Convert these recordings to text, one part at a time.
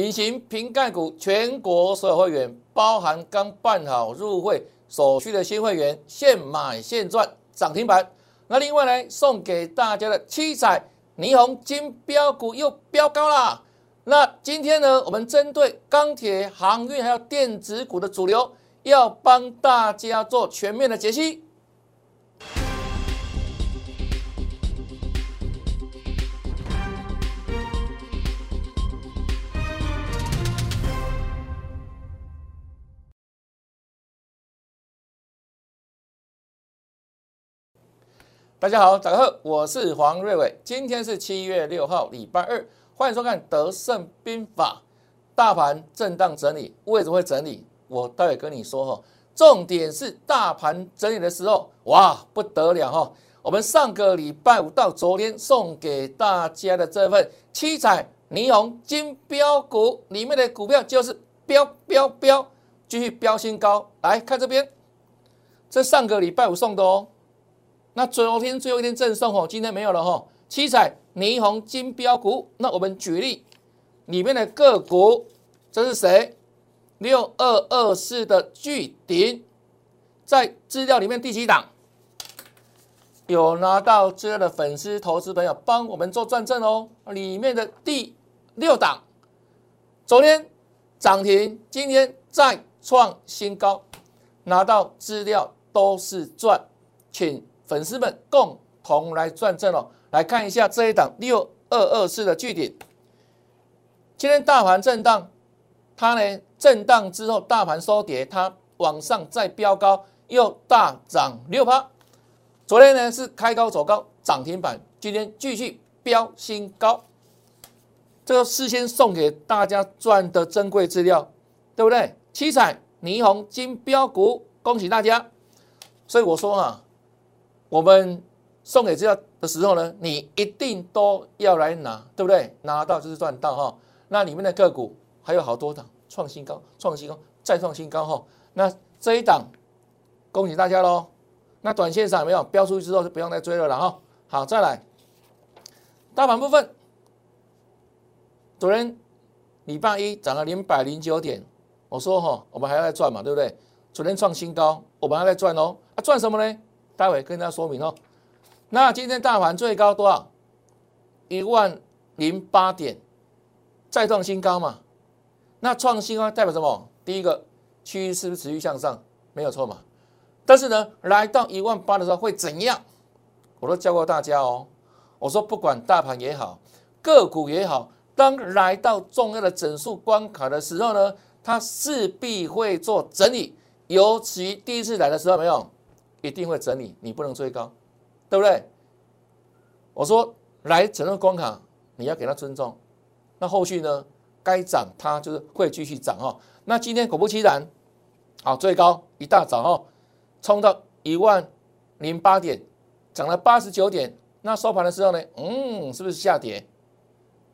隐形瓶盖股，全国所有会员，包含刚办好入会手续的新会员，现买现赚涨停板。那另外呢，送给大家的七彩霓虹金标股又飙高啦。那今天呢，我们针对钢铁、航运还有电子股的主流，要帮大家做全面的解析。大家好，大家好，我是黄瑞伟。今天是七月六号，礼拜二，欢迎收看《德胜兵法》。大盘震荡整理，为什么会整理？我待会跟你说哈。重点是大盘整理的时候，哇，不得了哈！我们上个礼拜五到昨天送给大家的这份七彩霓虹金标股里面的股票，就是标标标，继续标新高。来看这边，这上个礼拜五送的哦。那昨天最后一天赠送哦，今天没有了哈。七彩霓虹金标股，那我们举例里面的个股，这是谁？六二二四的巨鼎，在资料里面第几档？有拿到资料的粉丝、投资朋友帮我们做转正哦。里面的第六档，昨天涨停，今天再创新高，拿到资料都是赚，请。粉丝们共同来转正哦，来看一下这一档六二二四的据点。今天大盘震荡，它呢震荡之后大盘收跌，它往上再飙高，又大涨六趴。昨天呢是开高走高涨停板，今天继续飙新高。这个事先送给大家赚的珍贵资料，对不对？七彩霓虹金标股，恭喜大家。所以我说啊。我们送给资料的时候呢，你一定都要来拿，对不对？拿到就是赚到哈。那里面的个股还有好多档创新高、创新高、再创新高哈。那这一档恭喜大家喽。那短线上没有标出去之后就不用再追了了哈。好，再来大盘部分，昨天礼拜一涨了两百零九点，我说哈，我们还要再赚嘛，对不对？昨天创新高，我们还在赚哦。啊，赚什么呢？待会跟大家说明哦。那今天大盘最高多少？一万零八点，再创新高嘛？那创新高代表什么？第一个趋势是不是持续向上？没有错嘛。但是呢，来到一万八的时候会怎样？我都教过大家哦。我说不管大盘也好，个股也好，当来到重要的整数关卡的时候呢，它势必会做整理。尤其第一次来的时候，没有。一定会整理，你不能追高，对不对？我说来整个关卡，你要给他尊重。那后续呢？该涨它就是会继续涨哦。那今天果不其然，好，最高一大早哦，冲到一万零八点，涨了八十九点。那收盘的时候呢？嗯，是不是下跌？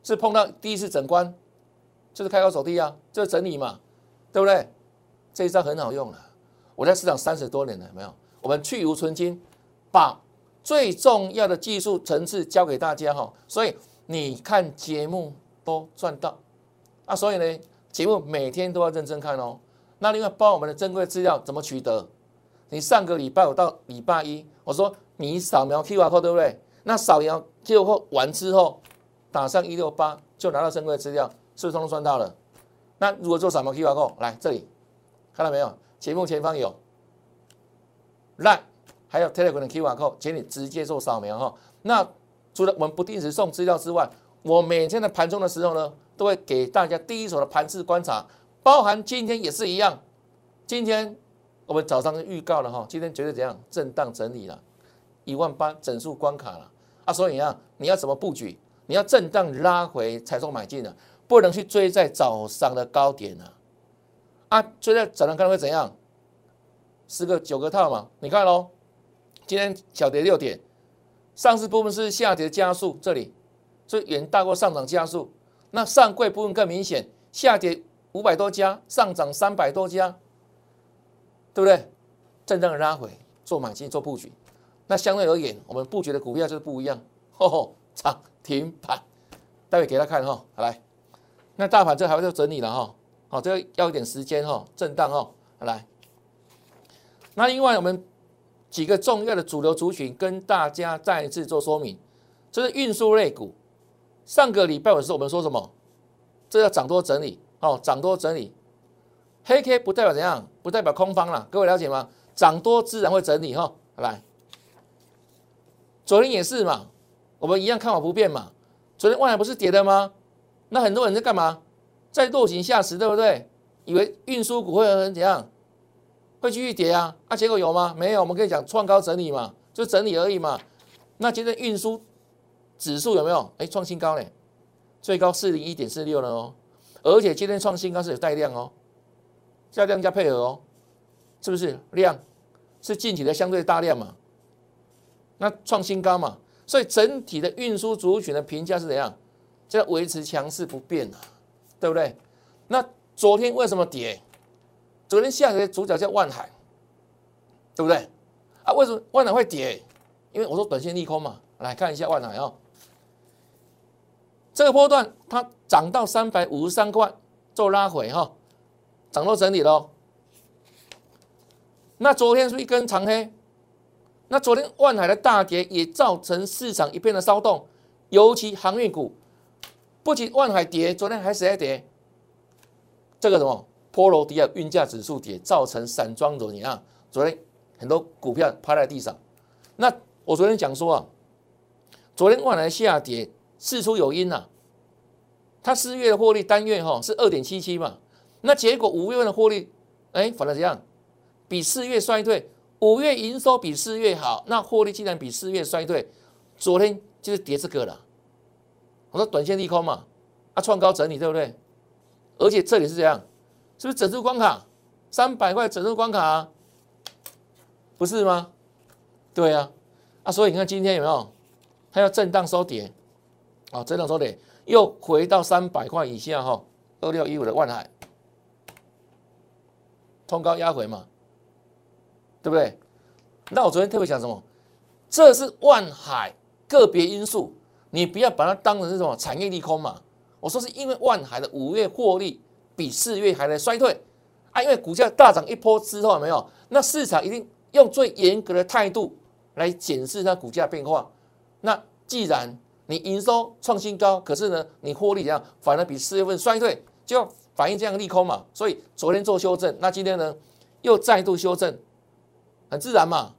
是碰到第一次整关，就是开高走低啊，就是整理嘛，对不对？这一招很好用啊，我在市场三十多年了，有没有？我们去无存金，把最重要的技术层次教给大家哈，所以你看节目都赚到啊！所以呢，节目每天都要认真看哦。那另外，包我们的珍贵资料怎么取得？你上个礼拜五到礼拜一，我说你扫描 Q R code 对不对？那扫描 Q R code 完之后，打上一六八就拿到珍贵资料，是不是通通赚到了？那如果做扫描 Q R code，来这里看到没有？节目前方有。来，还有 Telegram 的 QR code，请你直接做扫描哈。那除了我们不定时送资料之外，我每天的盘中的时候呢，都会给大家第一手的盘势观察，包含今天也是一样。今天我们早上预告了哈，今天绝对怎样震荡整理了，一万八整数关卡了啊。所以啊，你要怎么布局？你要震荡拉回才做买进的，不能去追在早上的高点啊。啊，追在早上看会怎样？十个九个套嘛，你看喽，今天小跌六点，上市部分是下跌加速，这里所以远大过上涨加速。那上柜部分更明显，下跌五百多家，上涨三百多家，对不对？震荡拉回做买进做布局，那相对而言，我们布局的股票就是不一样。吼吼，涨停板，待会给他看哈，好来，那大盘这还会再整理了哈，好，这要一点时间哈，震荡哈，来。那另外我们几个重要的主流族群跟大家再一次做说明，这是运输类股。上个礼拜的时候我们说什么？这叫涨多整理哦，涨多整理。黑 K 不代表怎样？不代表空方了，各位了解吗？涨多自然会整理哈。来，昨天也是嘛，我们一样看法不变嘛。昨天万海不是跌的吗？那很多人在干嘛？在落井下石，对不对？以为运输股会很怎样？会继续跌啊？啊，结果有吗？没有。我们可以讲创高整理嘛，就整理而已嘛。那今天运输指数有没有？哎，创新高嘞，最高四零一点四六了哦。而且今天创新高是有带量哦，加量加配合哦，是不是量是近期的相对大量嘛？那创新高嘛，所以整体的运输族群的评价是怎样？就要维持强势不变啊，对不对？那昨天为什么跌？昨天下跌的主角叫万海，对不对？啊，为什么万海会跌？因为我说短线利空嘛。来看一下万海啊，这个波段它涨到三百五十三块做拉回哈，涨到整理喽。那昨天是一根长黑，那昨天万海的大跌也造成市场一片的骚动，尤其航运股。不仅万海跌，昨天还谁在跌？这个什么波罗的海运价指数跌，造成散装怎样？昨天很多股票趴在地上。那我昨天讲说啊，昨天万海下跌，事出有因呐。它四月的获利单月哈是二点七七嘛，那结果五月份的获利，哎，反而怎样？比四月衰退。五月营收比四月好，那获利竟然比四月衰退。昨天就是跌这个了。我说短线利空嘛，啊创高整理对不对？而且这里是这样，是不是整数关卡？三百块整数关卡，不是吗？对啊，啊所以你看今天有没有？它要震荡收跌，啊震荡收跌，又回到三百块以下哈，二六一五的万海，冲高压回嘛，对不对？那我昨天特别讲什么？这是万海个别因素。你不要把它当成是什么产业利空嘛？我说是因为万海的五月获利比四月还在衰退啊，因为股价大涨一波之后没有，那市场一定用最严格的态度来检视它股价变化。那既然你营收创新高，可是呢你获利怎样，反而比四月份衰退，就要反映这样利空嘛。所以昨天做修正，那今天呢又再度修正，很自然嘛。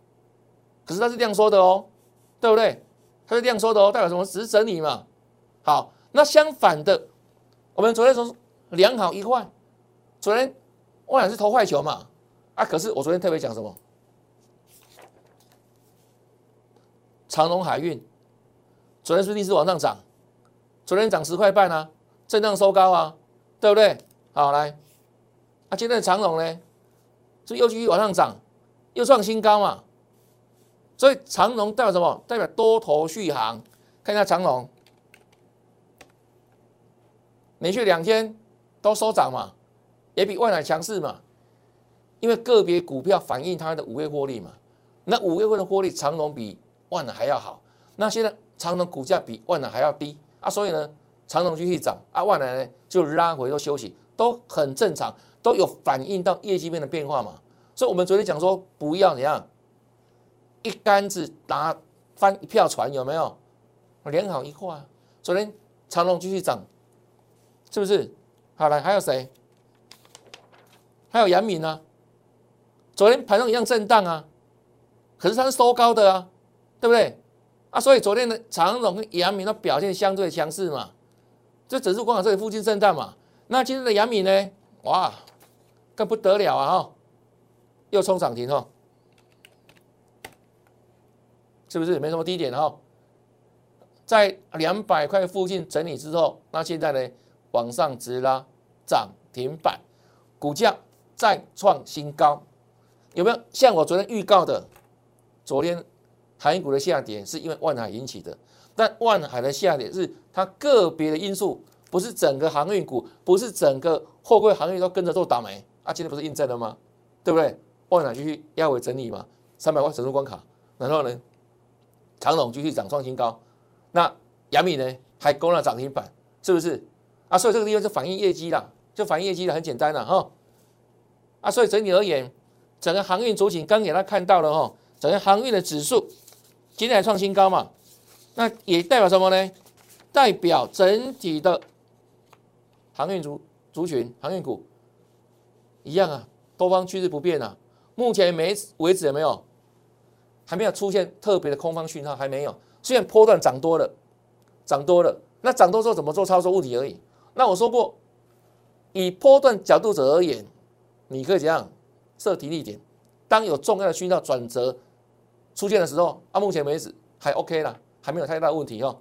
可是它是这样说的哦，对不对？它是这样说的哦，代表什么？只是整理嘛。好，那相反的，我们昨天说良好一坏，昨天我俩是投坏球嘛。啊，可是我昨天特别讲什么？长隆海运，昨天是逆势往上涨，昨天涨十块半啊，震荡收高啊，对不对？好，来，啊，今天的长隆呢，是又继续往上涨，又创新高嘛。所以长龙代表什么？代表多头续航。看一下长龙，连续两天都收涨嘛，也比万海强势嘛。因为个别股票反映它的五月获利嘛。那五月份的获利，长龙比万能还要好。那现在长龙股价比万能还要低啊，所以呢，长龙继续涨啊，万能呢就拉回又休息，都很正常，都有反映到业绩面的变化嘛。所以我们昨天讲说，不要怎样。一竿子打翻一票船，有没有？连好一块。昨天长隆继续涨，是不是？好了，还有谁？还有杨敏呢？昨天盘中一样震荡啊，可是它是收高的啊，对不对？啊，所以昨天的长荣跟杨敏的表现相对强势嘛，这指数光在这里附近震荡嘛。那今天的杨敏呢？哇，更不得了啊！哈，又冲涨停哦。是不是没什么低点哈？在两百块附近整理之后，那现在呢往上直拉涨停板，股价再创新高，有没有？像我昨天预告的，昨天航运股的下跌是因为万海引起的，但万海的下跌是它个别的因素，不是整个航运股，不是整个货柜航运都跟着做倒霉啊！今天不是印证了吗？对不对？万海继续压尾整理嘛，三百块整数关卡，然后呢？长隆继续涨创新高，那杨米呢还攻了涨停板，是不是？啊，所以这个地方就反映业绩了，就反映业绩的，很简单了哈。啊，所以整体而言，整个航运主体刚给他看到了哈，整个航运的指数今天还创新高嘛，那也代表什么呢？代表整体的航运族族群、航运股一样啊，多方趋势不变啊。目前没为止有没有？还没有出现特别的空方讯号，还没有。虽然波段涨多了，涨多了，那涨多之后怎么做操作物体而已。那我说过，以波段角度者而言，你可以怎样设停利点？当有重要的讯号转折出现的时候，啊，目前为止还 OK 了，还没有太大问题哦。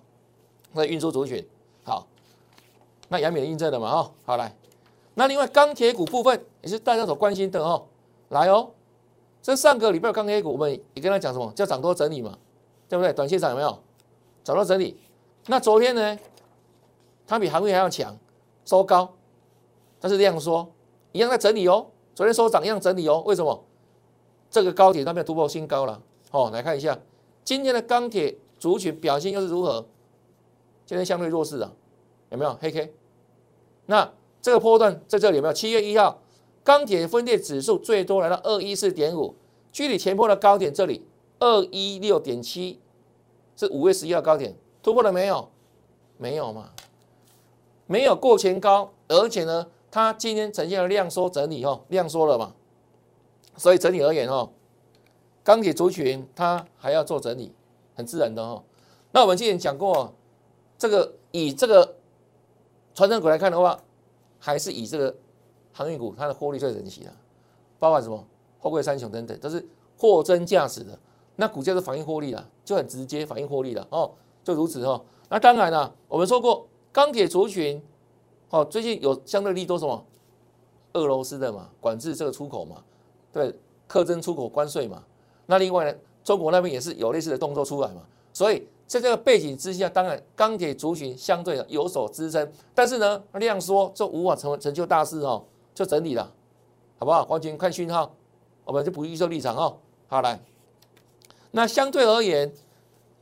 那运输族群好，那杨敏印证的嘛哦，好来，那另外钢铁股部分也是大家所关心的哦，来哦。这上个礼拜钢铁股，我们也跟他讲什么叫涨多整理嘛，对不对？短线上有没有涨多整理？那昨天呢，它比航运还要强，收高，但是量缩，一样在整理哦。昨天收涨一样整理哦。为什么？这个高铁它没有突破新高了哦。来看一下今天的钢铁族群表现又是如何？今天相对弱势啊，有没有黑 K？那这个波段在这里有没有？七月一号。钢铁分裂指数最多来到二一四点五，距离前波的高点这里二一六点七，是五月十一号高点突破了没有？没有嘛？没有过前高，而且呢，它今天呈现了量缩整理哦，量缩了嘛？所以整体而言哦，钢铁族群它还要做整理，很自然的哦。那我们之前讲过，这个以这个传承股来看的话，还是以这个。航运股它的获利最神奇的，包括什么货柜三雄等等，都是货真价实的。那股价是反映获利了，就很直接反映获利了哦，就如此哦。那当然了，我们说过钢铁族群，哦，最近有相对利多什么？俄罗斯的嘛，管制这个出口嘛，对，课征出口关税嘛。那另外呢，中国那边也是有类似的动作出来嘛。所以在这个背景之下，当然钢铁族群相对的有所支撑，但是呢，量缩就无法成成就大事哦。就整理了，好不好？完全看讯号，我们就不预设立场哦。好来，那相对而言，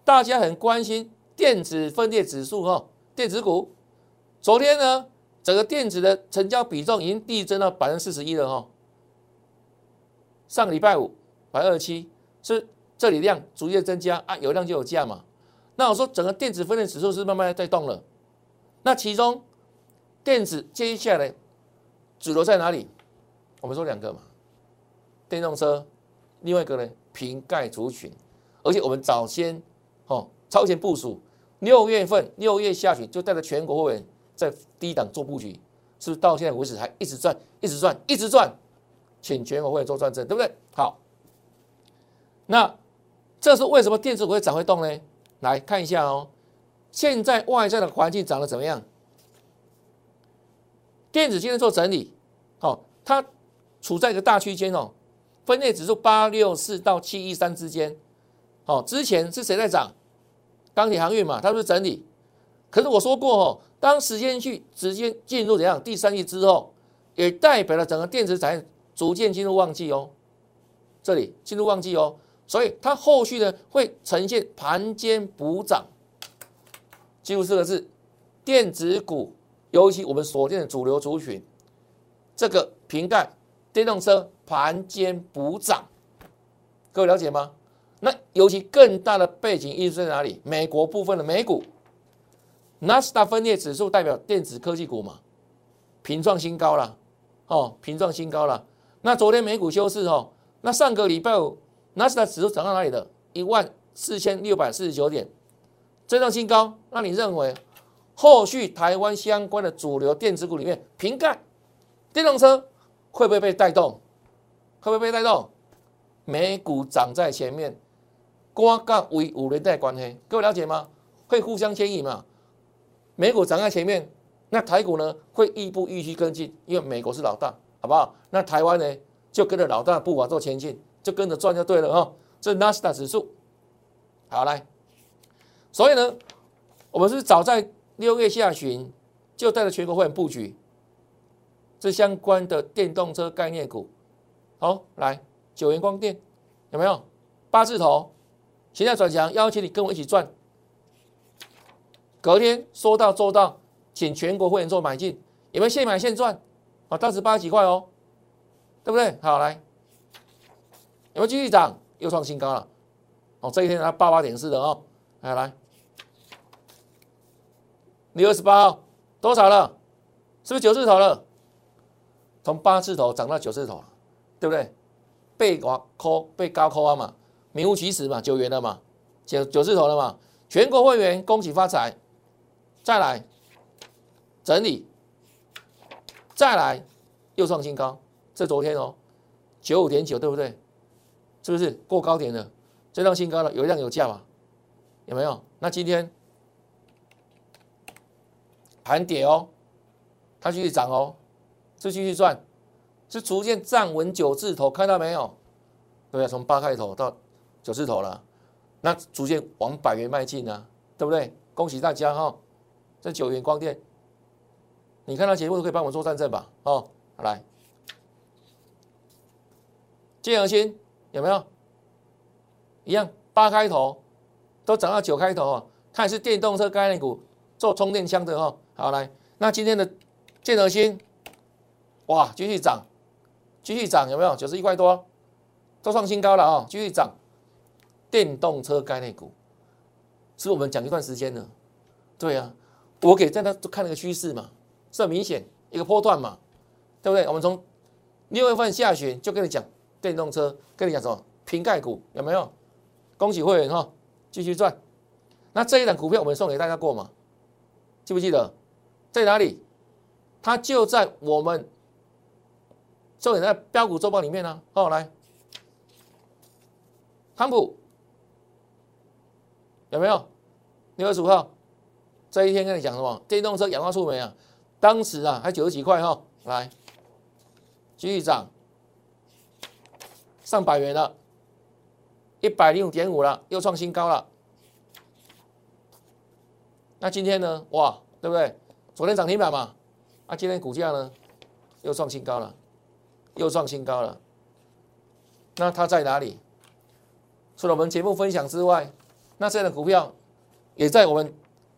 大家很关心电子分裂指数哈，电子股。昨天呢，整个电子的成交比重已经递增到百分之四十一了哈。上个礼拜五百二十七，是这里量逐渐增加啊，有量就有价嘛。那我说整个电子分类指数是慢慢在动了，那其中电子接下来。主流在哪里？我们说两个嘛，电动车，另外一个呢，瓶盖族群，而且我们早先哦超前部署，六月份六月下旬就带着全国会员在低档做布局，是不是到现在为止还一直赚，一直赚，一直赚，请全国会员做转正，对不对？好，那这是为什么电子股会涨会动呢？来看一下哦，现在外在的环境涨得怎么样？电子今天做整理。哦，它处在一个大区间哦，分类指数八六四到七一三之间。哦，之前是谁在涨？钢铁航运嘛，它不是整理。可是我说过哦，当时间去直接进入怎样第三季之后，也代表了整个电子产业逐渐进入旺季哦。这里进入旺季哦，所以它后续呢会呈现盘间补涨。记住四个字：电子股，尤其我们锁定的主流族群。这个瓶盖电动车盘间补涨，各位了解吗？那尤其更大的背景因素在哪里？美国部分的美股纳斯达分裂指数代表电子科技股嘛，平创新高了，哦，平创新高了。那昨天美股休市哦，那上个礼拜五纳斯达指数涨到哪里的？一万四千六百四十九点，震荡新高。那你认为后续台湾相关的主流电子股里面瓶盖？电动车会不会被带动？会不会被带动？美股涨在前面，瓜杠为五连带关系，各位了解吗？会互相牵引嘛？美股涨在前面，那台股呢会亦步亦趋跟进，因为美国是老大，好不好？那台湾呢就跟着老大步伐做前进，就跟着转就对了哈。这是纳斯达指数，好来，所以呢，我们是早在六月下旬就带着全国会员布局。这相关的电动车概念股，好来九元光电有没有八字头？现在转强，邀请你跟我一起赚。隔天说到做到，请全国会员做买进，有没有现买现赚？啊，当时八十几块哦，对不对？好，来，有没有继续涨？又创新高了。哦，这一天它八八点四的哦，来来，六月二十八号多少了？是不是九字头了？从八字头涨到九字头了，对不对？被高扣被高扣啊嘛，名副其实嘛，九元了嘛，九九字头了嘛。全国会员恭喜发财，再来整理，再来又创新高。这昨天哦，九五点九，对不对？是不是过高点了？这创新高了，有量有价嘛？有没有？那今天盘跌哦。它继续涨哦，是继续赚，是逐渐站稳九字头，看到没有？对啊，从八开头到九字头了，那逐渐往百元迈进呢，对不对？恭喜大家哈！这九元光电，你看到节目都可以帮我做战证吧？哦，来，建和新有没有？一样，八开头都涨到九开头啊，它也是电动车概念股，做充电枪的哈。好来，那今天的。建德新，哇，继续涨，继续涨，有没有？九十一块多，都创新高了啊！继续涨，电动车概念股，是我们讲一段时间了。对啊，我给大家看那个趋势嘛，是很明显一个波段嘛，对不对？我们从六月份下旬就跟你讲电动车，跟你讲什么瓶盖股有没有？恭喜会员哈，继续赚。那这一档股票我们送给大家过吗？记不记得在哪里？它就在我们重点在标股周报里面呢。哦，来，汤普有没有？六月十五号这一天跟你讲什么？电动车氧化触媒啊，当时啊还九十几块哈，来继续涨，上百元了，一百零五点五了，又创新高了。那今天呢？哇，对不对？昨天涨停板嘛。啊，今天股价呢又创新高了，又创新高了。那它在哪里？除了我们节目分享之外，那这样的股票也在我们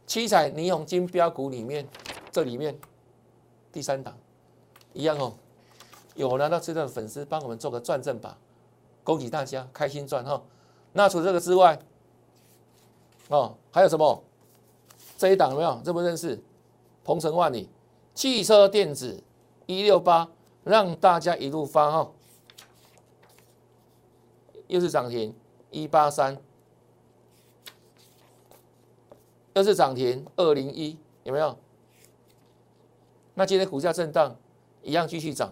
七彩霓虹金标股里面，这里面第三档一样哦。有拿到这段的粉丝帮我们做个转正吧，恭喜大家开心赚哈。那除了这个之外，哦，还有什么？这一档有没有？认不认识？鹏程万里。汽车电子一六八，让大家一路发哈，又是涨停一八三，又是涨停二零一，有没有？那今天股价震荡，一样继续涨，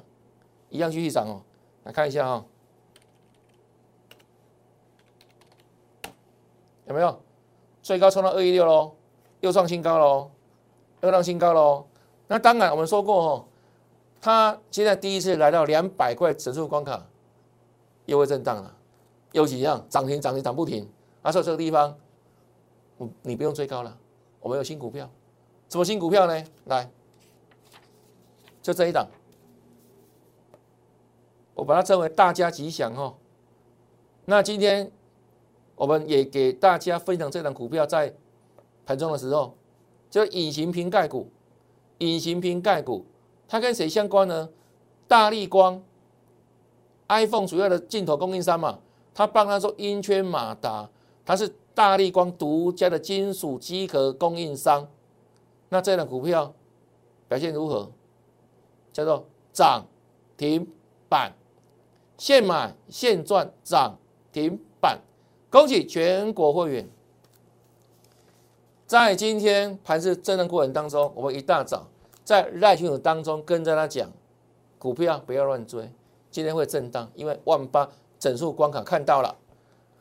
一样继续涨哦。来看一下哈，有没有？最高冲到二一六喽，又创新高喽，又创新高喽。那当然，我们说过哦，它现在第一次来到两百块指数关卡，又会震荡了，又一样涨停涨停涨不停。啊，所以这个地方，你你不用追高了，我们有新股票，什么新股票呢？来，就这一档，我把它称为大家吉祥哦。那今天我们也给大家分享这档股票在盘中的时候，就隐形瓶盖股。隐形瓶盖股，它跟谁相关呢？大力光，iPhone 主要的镜头供应商嘛，它帮他做音圈马达，它是大力光独家的金属机壳供应商。那这档股票表现如何？叫做涨停板，现买现赚涨停板，恭喜全国会员！在今天盘市震荡过程当中，我们一大早在赖群组当中跟着他讲，股票不要乱追，今天会震荡，因为万八整数关卡看到了。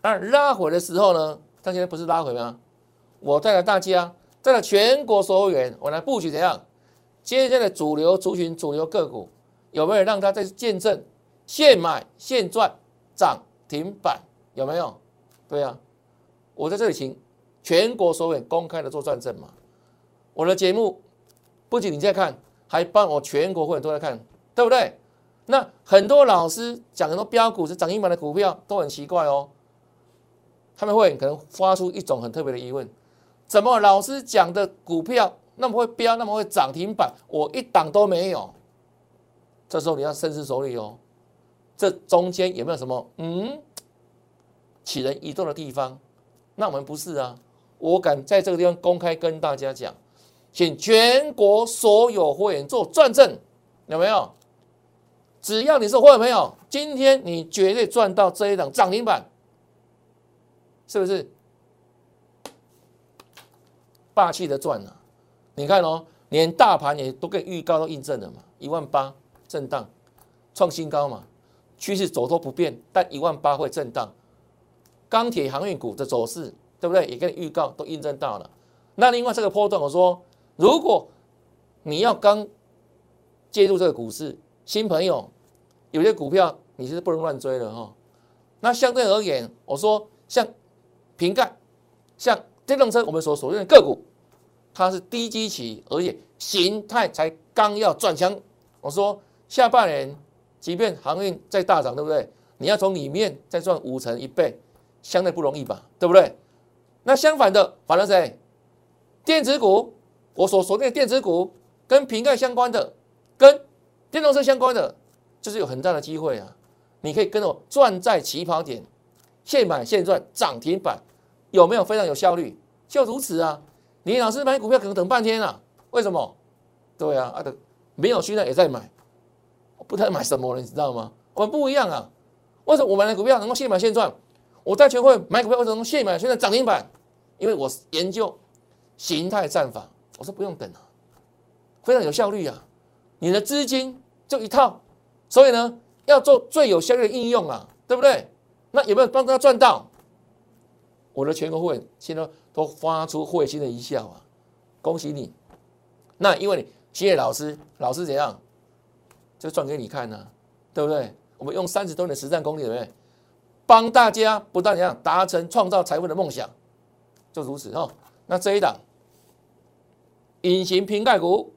那拉回的时候呢？它现在不是拉回吗？我带着大家，带着全国所有员，我来布局怎样？接下来的主流族群、主流个股有没有让它再见证现买现赚涨停板？有没有？对呀，我在这里请。全国所有公开的做转正嘛？我的节目不仅你在看，还帮我全国会员都在看，对不对？那很多老师讲很多标股是涨停板的股票都很奇怪哦，他们会可能发出一种很特别的疑问：怎么老师讲的股票那么会飙，那么会涨停板，我一档都没有。这时候你要深思熟虑哦，这中间有没有什么嗯起人移动的地方？那我们不是啊，我敢在这个地方公开跟大家讲，请全国所有会员做转正，有没有？只要你是会员朋友，今天你绝对赚到这一档涨停板，是不是？霸气的赚了，你看哦，连大盘也都跟预告都印证了嘛，一万八震荡创新高嘛，趋势走都不变，但一万八会震荡。钢铁航运股的走势，对不对？也跟预告都印证到了。那另外这个波段，我说，如果你要刚介入这个股市，新朋友，有些股票你是不能乱追的哈。那相对而言，我说像瓶盖，像。电动车，我们所所用的个股，它是低基期，而且形态才刚要转强。我说下半年，即便航运再大涨，对不对？你要从里面再赚五成一倍，相对不容易吧？对不对？那相反的，反而谁？电子股，我所锁定的电子股，跟瓶盖相关的，跟电动车相关的，就是有很大的机会啊！你可以跟我赚在起跑点，现买现赚，涨停板。有没有非常有效率？就如此啊！你老师买股票可能等半天啊？为什么？对啊，啊的没有现在也在买，不太买什么了，你知道吗？我们不一样啊！为什么我买的股票能够现买现赚？我在全会买股票为什么现买现在涨停板？因为我研究形态战法，我说不用等啊，非常有效率啊！你的资金就一套，所以呢，要做最有效率的应用啊，对不对？那有没有帮他赚到？我的全国会员现在都发出会心的一笑啊！恭喜你！那因为你谢谢老师，老师怎样就赚给你看呢？对不对？我们用三十多年的实战功力，对不对？帮大家不断怎样达成创造财富的梦想，就如此哦。那这一档隐形瓶盖股，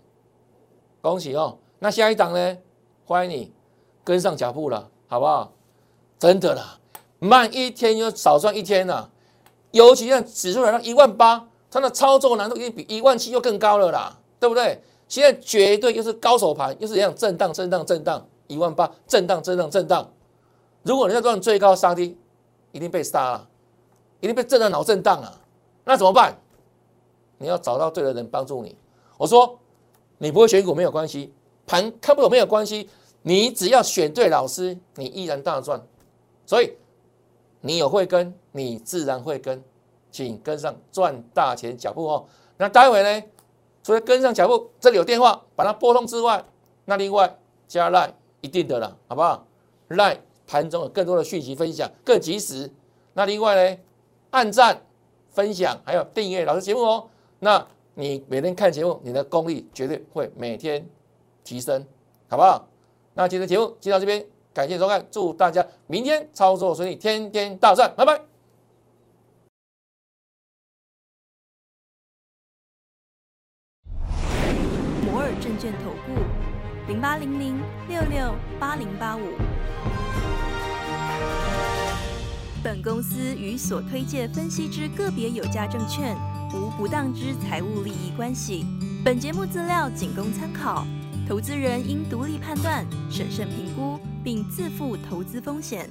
恭喜哦！那下一档呢？欢迎你跟上脚步了，好不好？真的啦，慢一天就少赚一天了。尤其像指数来到一万八，它的操作难度已经比一万七又更高了啦，对不对？现在绝对又是高手盘，又是一样震荡、震荡、震荡，一万八震荡、震荡、震荡。如果你要赚最高杀低，一定被杀了，一定被震到脑震荡啊！那怎么办？你要找到对的人帮助你。我说，你不会选股没有关系，盘看不懂没有关系，你只要选对老师，你依然大赚。所以。你有会跟，你自然会跟，请跟上赚大钱脚步哦。那待会呢，除了跟上脚步，这里有电话把它拨通之外，那另外加赖一定的了，好不好？赖盘中有更多的讯息分享，更及时。那另外呢，按赞、分享还有订阅老师节目哦。那你每天看节目，你的功力绝对会每天提升，好不好？那今天节目就到这边。感谢收看，祝大家明天操作顺利，天天大赚，拜拜。摩尔证券投顾零八零零六六八零八五。本公司与所推介分析之个别有价证券无不当之财务利益关系。本节目资料仅供参考，投资人应独立判断、审慎评估。并自负投资风险。